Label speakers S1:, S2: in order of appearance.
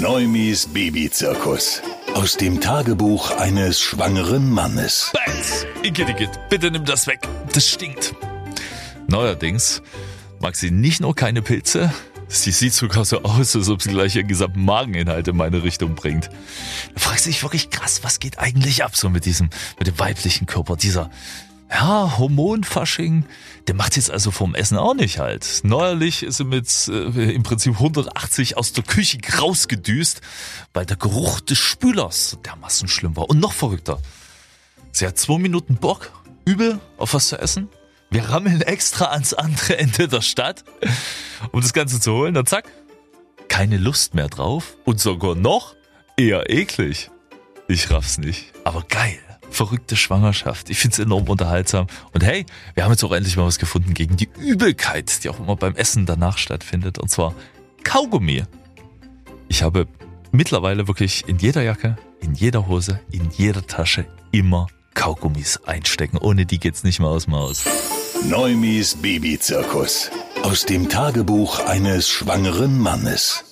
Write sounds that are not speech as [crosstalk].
S1: Neumis Babyzirkus. Aus dem Tagebuch eines schwangeren Mannes.
S2: Beiß! Igitt, Igitt, bitte nimm das weg. Das stinkt. Neuerdings mag sie nicht nur keine Pilze, sie sieht sogar so aus, als ob sie gleich ihren gesamten Mageninhalt in meine Richtung bringt. Da fragst du dich wirklich krass, was geht eigentlich ab so mit diesem, mit dem weiblichen Körper, dieser, ja, Hormonfasching, der macht jetzt also vom Essen auch nicht halt. Neuerlich ist sie mit äh, im Prinzip 180 aus der Küche rausgedüst, weil der Geruch des Spülers dermaßen schlimm war. Und noch verrückter. Sie hat zwei Minuten Bock, übel auf was zu essen. Wir rammeln extra ans andere [laughs] Ende der Stadt, um das Ganze zu holen. Dann zack, keine Lust mehr drauf und sogar noch eher eklig. Ich raff's nicht, aber geil verrückte Schwangerschaft. Ich finde es enorm unterhaltsam. Und hey, wir haben jetzt auch endlich mal was gefunden gegen die Übelkeit, die auch immer beim Essen danach stattfindet. Und zwar Kaugummi. Ich habe mittlerweile wirklich in jeder Jacke, in jeder Hose, in jeder Tasche immer Kaugummis einstecken. Ohne die geht's nicht mehr aus dem Haus.
S1: Neumis Babyzirkus. Aus dem Tagebuch eines schwangeren Mannes.